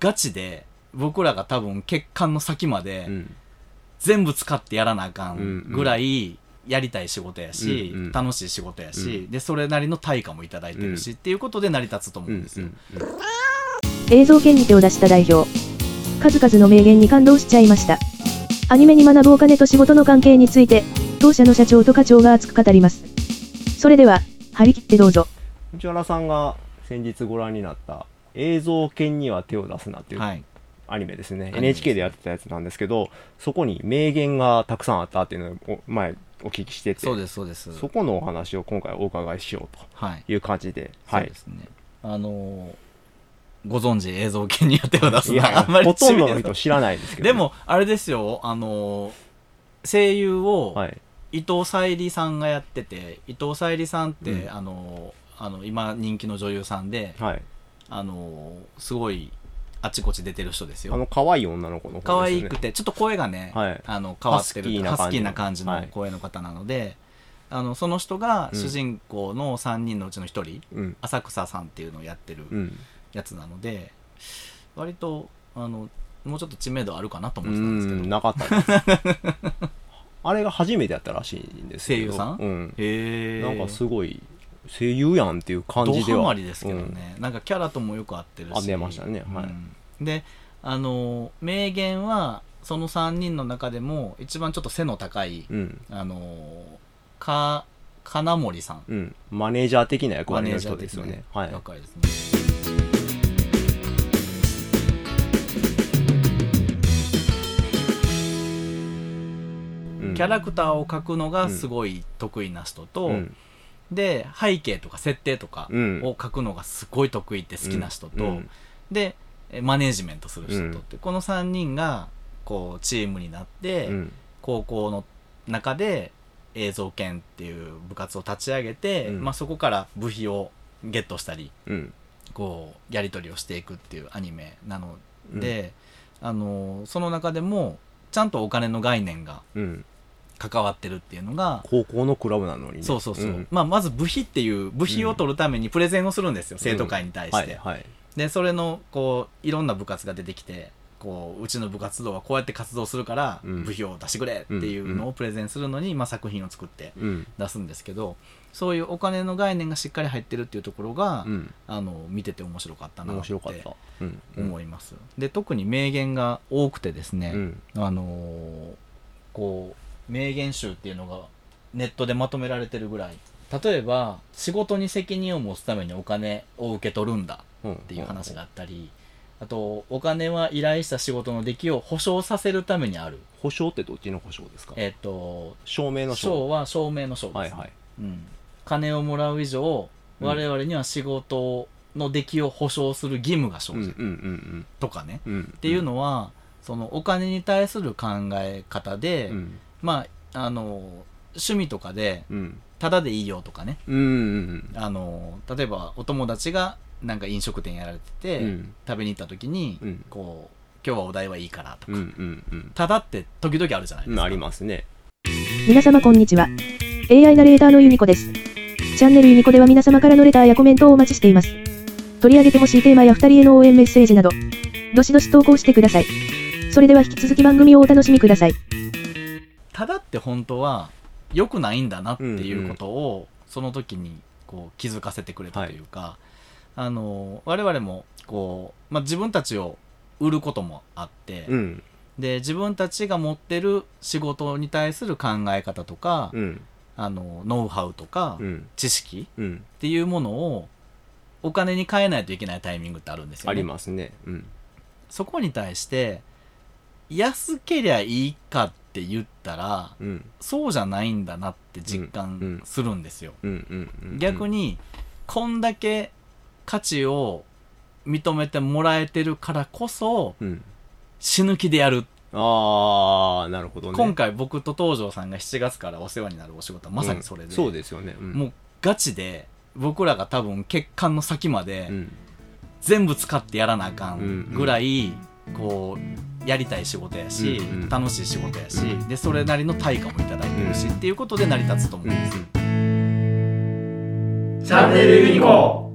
ガチで僕らが多分血管の先までうん全部使ってやらなあかうんぐらいやりたい仕事やし、うんうん楽しい仕事やし、うでそれなりの対価もいただいてるし、っていうことで成り立つと思ううんんですよ。うん映像権に手を出した代表。数々の名言に感動しちゃいました。アニメに学ぶお金と仕事の関係について、当社の社長と課長が熱く語ります。それでは、張り切ってどうぞ。藤原さんが先日ご覧になった映像犬には手を出すなっていうはい、アニメですね、NHK でやってたやつなんですけどそこに名言がたくさんあったっていうのをお前お聞きしてて。そうですそうです。そこのお話を今回お伺いしようはい、という感じで、はい。そうですね。あのーご存知映像系にやってを出すのはあんまりほとんどの人知らないですけどでもあれですよ。あのー声優をはい。伊藤沙莉さんがやってて伊藤沙莉さんって、うん。あのーあの今人気の女優さんで、はいあのーすごいあちこち出てる人ですよ。あの可愛い女の子の子ね。可愛くてちょっと声がね、はい。あの変わってるハスキーな感じの。声の方なので、あのその人が主人公の3人のうちの1人、うん。浅草さんっていうのをやってるうん。やつなので割とあのもうちょっと知名度あるかなとう思ってたんですけど。んなかったです。あれが初めてやったらしいんですけど。声優さん？うん。へえなんかすごい声優やんっていう感ドじでは。ハマりですけどね、なんかキャラともよく合ってるし。合ってましたね。はい。うん。であの名言はその3人の中でも一番ちょっと背の高い、うん。あのか金森さん。うん。マネージャー的な役割の人ですよね。ねはい。若いですね。うん。キャラクターを描くのがすごい得意な人と、うんで背景とか設定とかうん。を描くのがすごい得意って好きな人と、うん。でえマネージメントする人とって、この3人がこうチームになって、うん。高校の中で映像研っていう部活を立ち上げて、うん。まあ、そこから部費をゲットしたりうん。こうやり取りをしていくっていうアニメなので、あのその中でもちゃんとお金の概念がうん関わってるっていうのが、高校のクラブなのにね。そうそうそう、ん。まあ、まず部費っていう部費を取るためにプレゼンをするんですよ、生徒会に対して、はいはい。でそれのこういろんな部活が出てきてこううちの部活動はこうやって活動するからうん。部費を出してくれっていうのをプレゼンするのに、まあ、作品を作ってうん。出すんですけどそういうお金の概念がしっかり入ってるっていうところが、うん。あの見てて面白かったなっ面て白かった。うん。思います、で特に名言が多くてですね、うん。あのーこう名言集っていうのがネットでまとめられてるぐらい。例えば仕事に責任を持つためにお金を受け取るんだうんっていう話があったり、あとお金は依頼した仕事の出来を保証させるためにある。保証ってどっちの保証ですか？えっ、と証明の証。証は証明の証です、ね。はいはい。うん、金をもらう以上うん。我々には仕事の出来を保証する義務が生じる。うんうんうん。とかね、うんうん。っていうのはそのお金に対する考え方で、うんまああの趣味とかでうんタダでいいよとかねうんうんあの例えばお友達がなんか飲食店やられてて、うん食べに行った時に、うんこう今日はお代はいいからとか、うんうんうんタダって時々あるじゃないですか、うんありますね皆様こんにちは。AI ナレーターのユニコです。チャンネルユニコでは皆様からのレターやコメントをお待ちしています。取り上げてほしいテーマや二人への応援メッセージなど、どしどし投稿してください。それでは引き続き番組をお楽しみください。タダって本当は良くないんだなっていうことを、その時にこう気づかせてくれたというか、あの我々もこう、まあ、自分たちを売ることもあって、うん。で自分たちが持ってる仕事に対する考え方とか、うん。あのノウハウとか、うん。知識うん。っていうものをお金に変えないといけないタイミングってあるんですよね。ありますね。うん。そこに対して安けりゃいいかって言ったらうん。そうじゃないんだなって実感するんですよ。逆にこんだけ価値を認めてもらえてるからこそうん。死ぬ気でやる、ああなるほどね。今回僕と東條さんが7月からお世話になるお仕事はまさにそれで、うんそうですよね。うん。もうガチで僕らが多分血管の先までうん。全部使ってやらなあかんぐらいこうやりたい仕事やし、うんうん。楽しい仕事やし、うん。でそれなりの対価もいただいてるし、っていうことで成り立つと思うんですよ。うん。チャンネルユニコ